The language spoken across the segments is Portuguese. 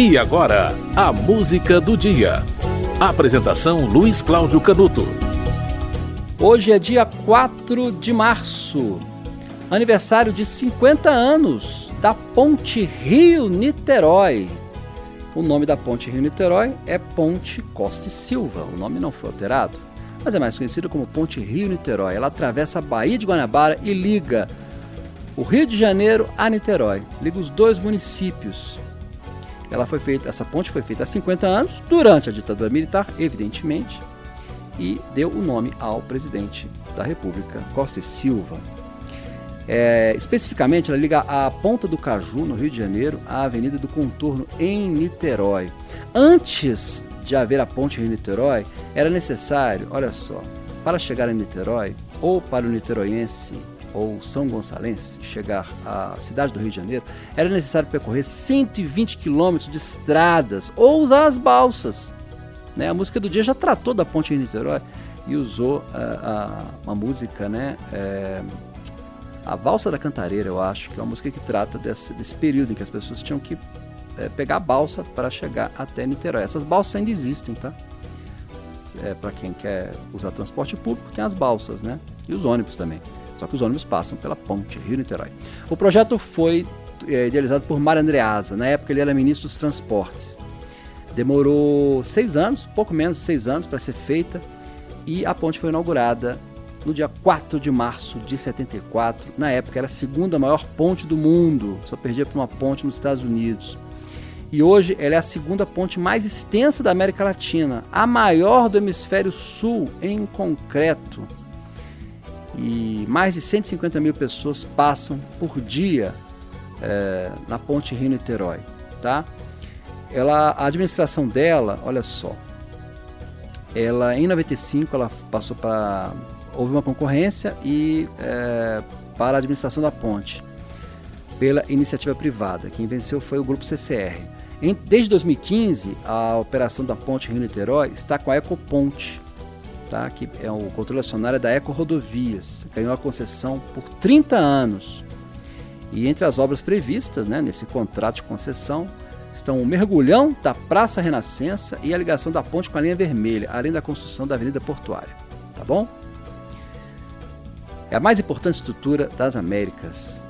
E agora, a música do dia. Apresentação Luiz Cláudio Canuto. Hoje é dia 4 de março, aniversário de 50 anos da Ponte Rio-Niterói. O nome da Ponte Rio-Niterói é Ponte Costa e Silva, o nome não foi alterado, mas é mais conhecida como Ponte Rio-Niterói. Ela atravessa a Baía de Guanabara e liga o Rio de Janeiro a Niterói, liga os dois municípios. Ela foi feita, essa ponte foi feita há 50 anos, durante a ditadura militar, evidentemente, e deu o nome ao presidente da República, Costa e Silva. É, especificamente, ela liga a Ponta do Caju, no Rio de Janeiro, à Avenida do Contorno, em Niterói. Antes de haver a ponte Rio-Niterói, era necessário, olha só, para chegar em Niterói, ou para o niteroiense ou São Gonçalense chegar à cidade do Rio de Janeiro, era necessário percorrer 120 quilômetros de estradas ou usar as balsas. Né? A música do dia já tratou da ponte em Niterói e usou a, uma música, né? É, a Valsa da Cantareira, eu acho, que é uma música que trata desse, desse período em que as pessoas tinham que é, pegar a balsa para chegar até Niterói. Essas balsas ainda existem, tá? É, para quem quer usar transporte público, tem as balsas, né? E os ônibus também. Só que os ônibus passam pela ponte Rio-Niterói. O projeto foi é, idealizado por Mário Andreasa. Na época ele era ministro dos transportes. Demorou seis anos, pouco menos de seis anos para ser feita e a ponte foi inaugurada no dia 4 de março de 74. Na época era a segunda maior ponte do mundo, só perdia para uma ponte nos Estados Unidos. E hoje ela é a segunda ponte mais extensa da América Latina, a maior do hemisfério sul em concreto e mais de 150 mil pessoas passam por dia é, na ponte Rio-Niterói, tá? Ela, a administração dela, olha só, ela em 95 ela passou para houve uma concorrência e é, para a administração da ponte pela iniciativa privada. Quem venceu foi o grupo CCR. Em, desde 2015, a operação da ponte Rio-Niterói está com a Ecoponte, tá? que é o controle acionário da Eco Rodovias, ganhou a concessão por 30 anos. E entre as obras previstas né, nesse contrato de concessão estão o mergulhão da Praça Renascença e a ligação da ponte com a linha vermelha, além da construção da Avenida Portuária. Tá bom? É a mais importante estrutura das Américas.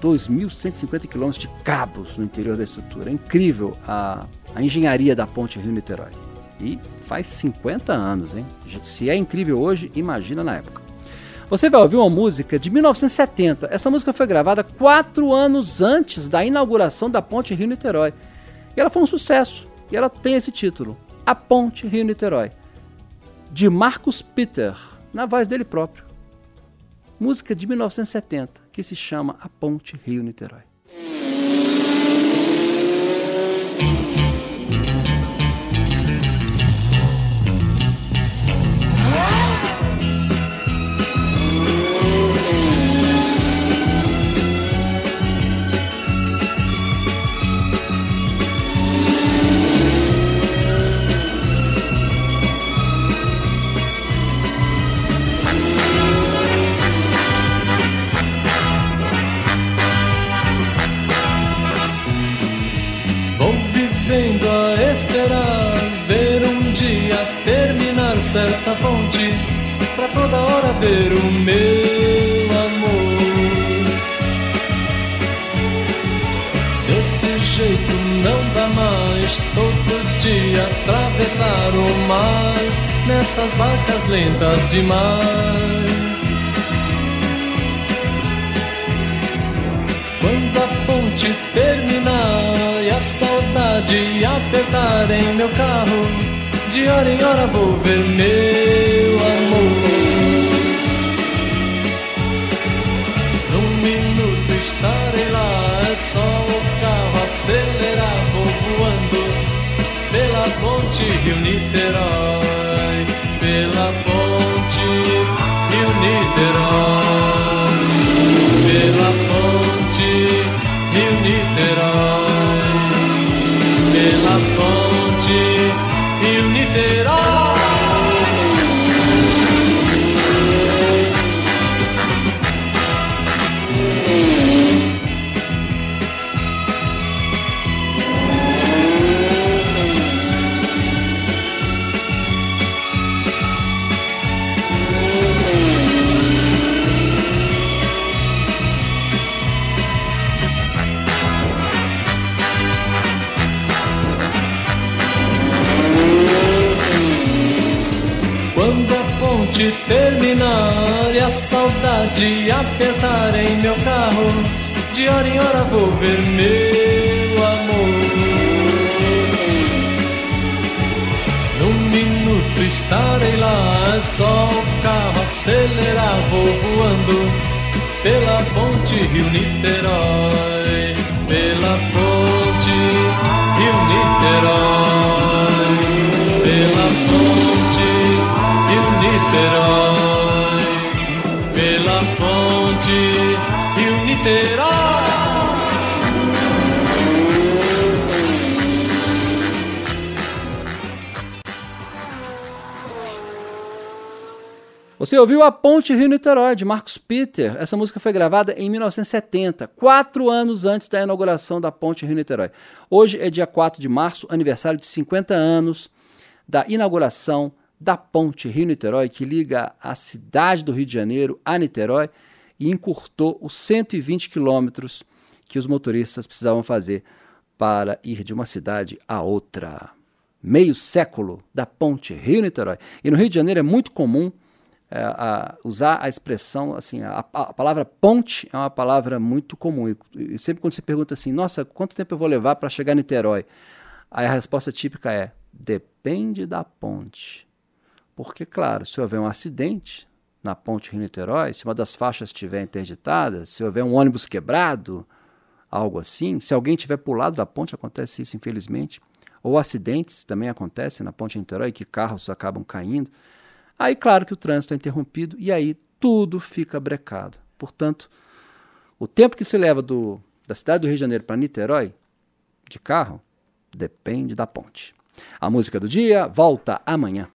2.150 quilômetros de cabos no interior da estrutura. É incrível a, a engenharia da ponte Rio-Niterói. E faz 50 anos, hein? Se é incrível hoje, imagina na época. Você vai ouvir uma música de 1970. Essa música foi gravada quatro anos antes da inauguração da Ponte Rio-Niterói. E ela foi um sucesso. E ela tem esse título: A Ponte Rio-Niterói. De Marcus Peter, na voz dele próprio. Música de 1970, que se chama A Ponte Rio-Niterói. Esperar ver um dia terminar certa ponte pra toda hora ver o meu amor. Desse jeito não dá mais todo dia atravessar o mar nessas barcas lentas demais. Quando a ponte terminar a saudade apertar em meu carro, de hora em hora vou ver ponte terminar e a saudade apertar em meu carro, de hora em hora vou ver meu amor. Num minuto estarei lá, é só o carro acelerar, vou voando pela ponte Rio-Niterói, pela ponte Você ouviu A Ponte Rio-Niterói, de Marcos Peter. Essa música foi gravada em 1970, quatro anos antes da inauguração da Ponte Rio-Niterói. Hoje é dia 4 de março, aniversário de 50 anos da inauguração da Ponte Rio-Niterói, que liga a cidade do Rio de Janeiro a Niterói e encurtou os 120 quilômetros que os motoristas precisavam fazer para ir de uma cidade a outra. Meio século da Ponte Rio-Niterói. E no Rio de Janeiro é muito comum é, a, usar a expressão, assim, a, a, palavra ponte é uma palavra muito comum. E, e, sempre quando você pergunta assim, nossa, quanto tempo eu vou levar para chegar em Niterói? Aí a resposta típica é, depende da ponte. Porque, claro, se houver um acidente na ponte Rio-Niterói, se uma das faixas estiver interditada, se houver um ônibus quebrado, algo assim, se alguém tiver pulado da ponte, acontece isso, infelizmente, ou acidentes também acontecem na ponte Niterói, que carros acabam caindo. Aí, claro que o trânsito é interrompido e aí tudo fica brecado. Portanto, o tempo que se leva do, da cidade do Rio de Janeiro para Niterói, de carro, depende da ponte. A música do dia volta amanhã.